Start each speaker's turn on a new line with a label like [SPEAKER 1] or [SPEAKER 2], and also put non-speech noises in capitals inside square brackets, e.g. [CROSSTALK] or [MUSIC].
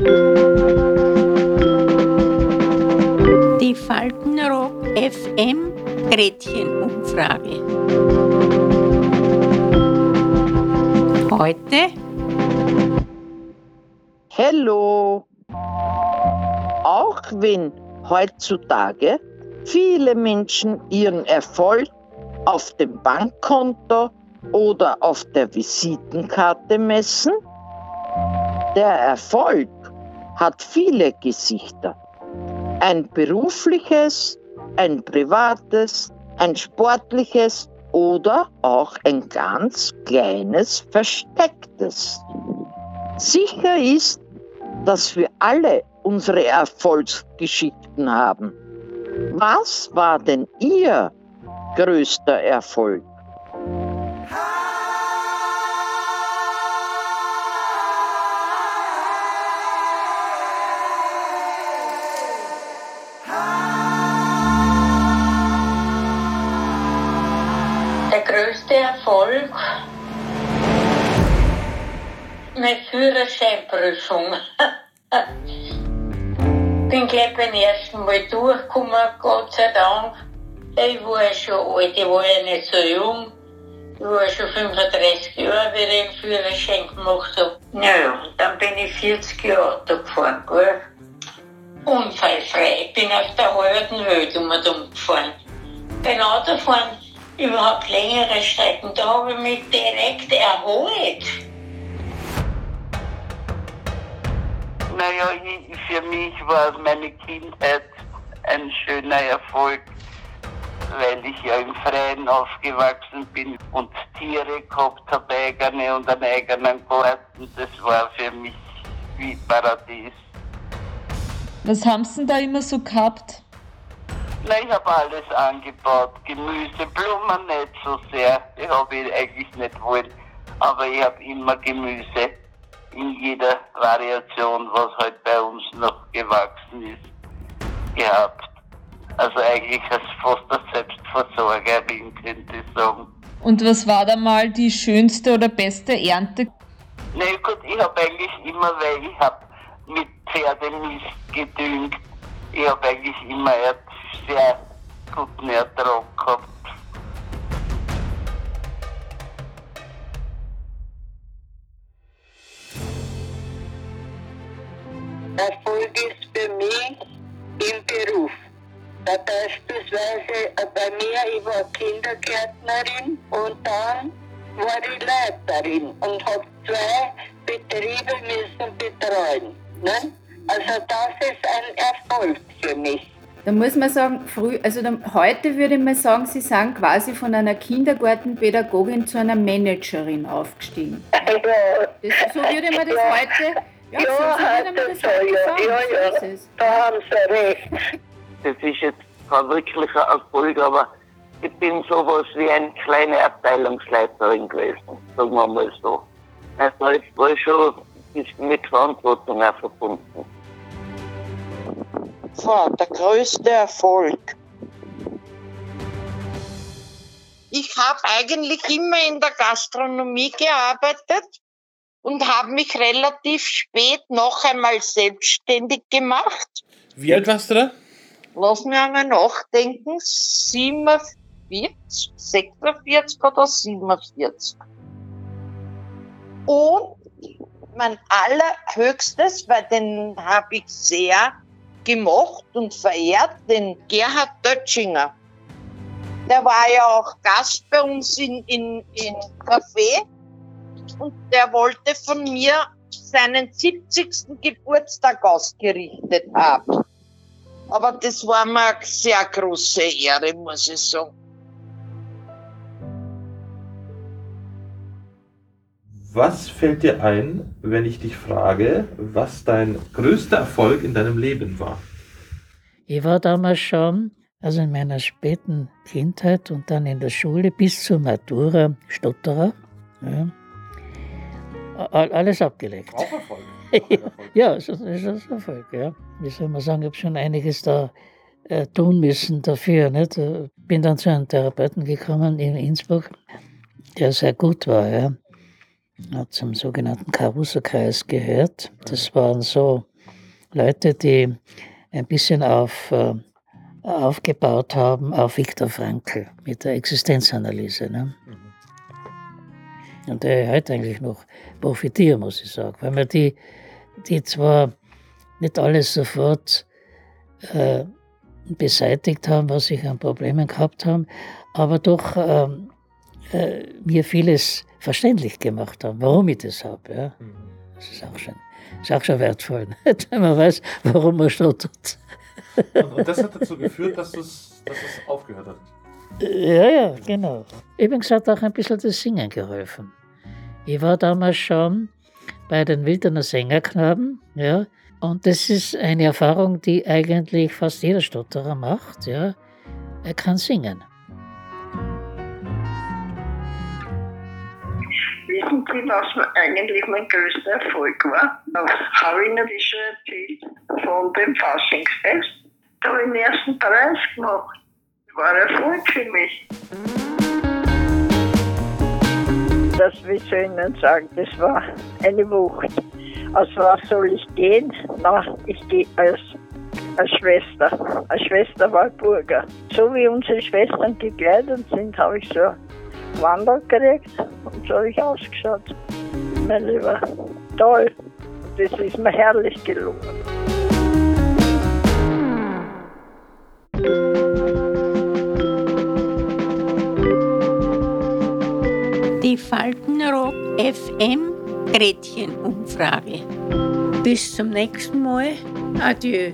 [SPEAKER 1] Die Faltenrock FM Gretchenumfrage. Heute
[SPEAKER 2] Hallo! Auch wenn heutzutage viele Menschen ihren Erfolg auf dem Bankkonto oder auf der Visitenkarte messen, der Erfolg hat viele Gesichter. Ein berufliches, ein privates, ein sportliches oder auch ein ganz kleines verstecktes. Sicher ist, dass wir alle unsere Erfolgsgeschichten haben. Was war denn Ihr größter Erfolg?
[SPEAKER 3] Erfolg, meine Führerscheinprüfung. [LAUGHS] Bin gleich beim ersten Mal durchgekommen, Gott sei Dank. Ich war ja schon alt, ich war ja nicht so jung. Ich war schon 35 Jahre, wie ich den Führerschein gemacht habe. Naja, dann bin ich 40 Jahre Auto gefahren, gell? Unfallfrei. Ich bin auf der halben Welt um und um gefahren. Beim Autofahren überhaupt längere Strecken, da habe ich mich direkt erholt.
[SPEAKER 4] Naja, für mich war meine Kindheit ein schöner Erfolg, weil ich ja im Freien aufgewachsen bin und Tiere gehabt habe, eigene und einen eigenen Garten. Das war für mich wie Paradies.
[SPEAKER 5] Was haben Sie denn da immer so gehabt?
[SPEAKER 4] Na, ich habe alles angebaut. Gemüse, Blumen nicht so sehr. Die habe ich eigentlich nicht wollen. Aber ich habe immer Gemüse in jeder Variation, was halt bei uns noch gewachsen ist, gehabt. Also eigentlich als fast eine Selbstversorgerin, könnte ich sagen.
[SPEAKER 5] Und was war da mal die schönste oder beste Ernte?
[SPEAKER 4] Na gut, ich habe eigentlich immer, weil ich habe mit Pferdemist gedüngt, ich habe eigentlich immer einen sehr guten Ertrag gehabt.
[SPEAKER 6] Erfolg ist für mich im Beruf. Da beispielsweise bei mir, ich war Kindergärtnerin und dann war ich Leiterin und habe zwei Betriebe müssen betreuen. Ne? Also das ist ein Erfolg für mich.
[SPEAKER 7] Da muss man sagen, früh, also da, heute würde man sagen, Sie sind quasi von einer Kindergartenpädagogin zu einer Managerin aufgestiegen.
[SPEAKER 6] Ja,
[SPEAKER 7] Das, so würde man das [LAUGHS]
[SPEAKER 6] Ja.
[SPEAKER 7] heute, ja,
[SPEAKER 6] ja,
[SPEAKER 7] so, würde man
[SPEAKER 6] das
[SPEAKER 7] heute
[SPEAKER 6] ja,
[SPEAKER 7] sagen.
[SPEAKER 6] ja, ja,
[SPEAKER 7] ist es.
[SPEAKER 6] da haben Sie recht.
[SPEAKER 4] Das ist jetzt kein wirklicher Erfolg, aber ich bin sowas wie eine kleine Abteilungsleiterin gewesen, sagen wir mal so. Also ich war schon ein bisschen mit Verantwortung auch verbunden.
[SPEAKER 2] So, der größte Erfolg. Ich habe eigentlich immer in der Gastronomie gearbeitet und habe mich relativ spät noch einmal selbstständig gemacht.
[SPEAKER 8] Wie alt warst du da?
[SPEAKER 2] Lass mich einmal nachdenken. 47, 46 oder 47. Und mein allerhöchstes, weil den habe ich sehr gemocht und verehrt, den Gerhard Dötschinger. Der war ja auch Gast bei uns in, in, in Café und der wollte von mir seinen 70. Geburtstag ausgerichtet haben. Aber das war mir eine sehr große Ehre, muss ich sagen.
[SPEAKER 8] Was fällt dir ein, wenn ich dich frage, was dein größter Erfolg in deinem Leben war?
[SPEAKER 9] Ich war damals schon, also in meiner späten Kindheit und dann in der Schule bis zur Matura Stotterer. Ja. All- Alles abgelegt.
[SPEAKER 8] Auch Erfolg. [LAUGHS]
[SPEAKER 9] Ja, das ist das ist Erfolg, ja. Wie soll man sagen, ich habe schon einiges da äh, tun müssen dafür. Nicht? Äh, Bin dann zu einem Therapeuten gekommen in Innsbruck, der sehr gut war, ja. Zum sogenannten Caruso-Kreis gehört. Das waren so Leute, die ein bisschen auf, äh, aufgebaut haben auf Viktor Frankl mit der Existenzanalyse. Ne? Und der heute eigentlich noch profitieren, muss ich sagen, weil man die, die zwar nicht alles sofort äh, beseitigt haben, was sie an Problemen gehabt haben, aber doch ähm, äh, mir vieles verständlich gemacht haben, warum ich das habe. Ja. Das ist auch schon, ist auch schon wertvoll, [LAUGHS] wenn man weiß, warum man stottert.
[SPEAKER 8] Und, und das hat dazu geführt, dass, dass es aufgehört hat.
[SPEAKER 9] Ja, ja, genau. Übrigens hat auch ein bisschen das Singen geholfen. Ich war damals schon bei den Wilderner Sängerknaben, ja, und das ist eine Erfahrung, die eigentlich fast jeder Stotterer macht, ja. Er kann singen.
[SPEAKER 6] Sie, was eigentlich mein größter Erfolg war? Das habe ich natürlich schon erzählt von dem Faschingsfest. Da habe ich den ersten Preis gemacht. War Erfolg für mich. Das, wie soll ich Ihnen sagen, das war eine Wucht. Als was soll ich gehen? Na, ich gehe als, als Schwester, als Schwester Walburger. So wie unsere Schwestern gekleidet sind, habe ich so Wandel gekriegt und so habe ich ausgeschaut. Mein Lieber, toll. Das ist mir herrlich gelungen.
[SPEAKER 1] Die Faltenrock FM Gretchenumfrage. Bis zum nächsten Mal. Adieu.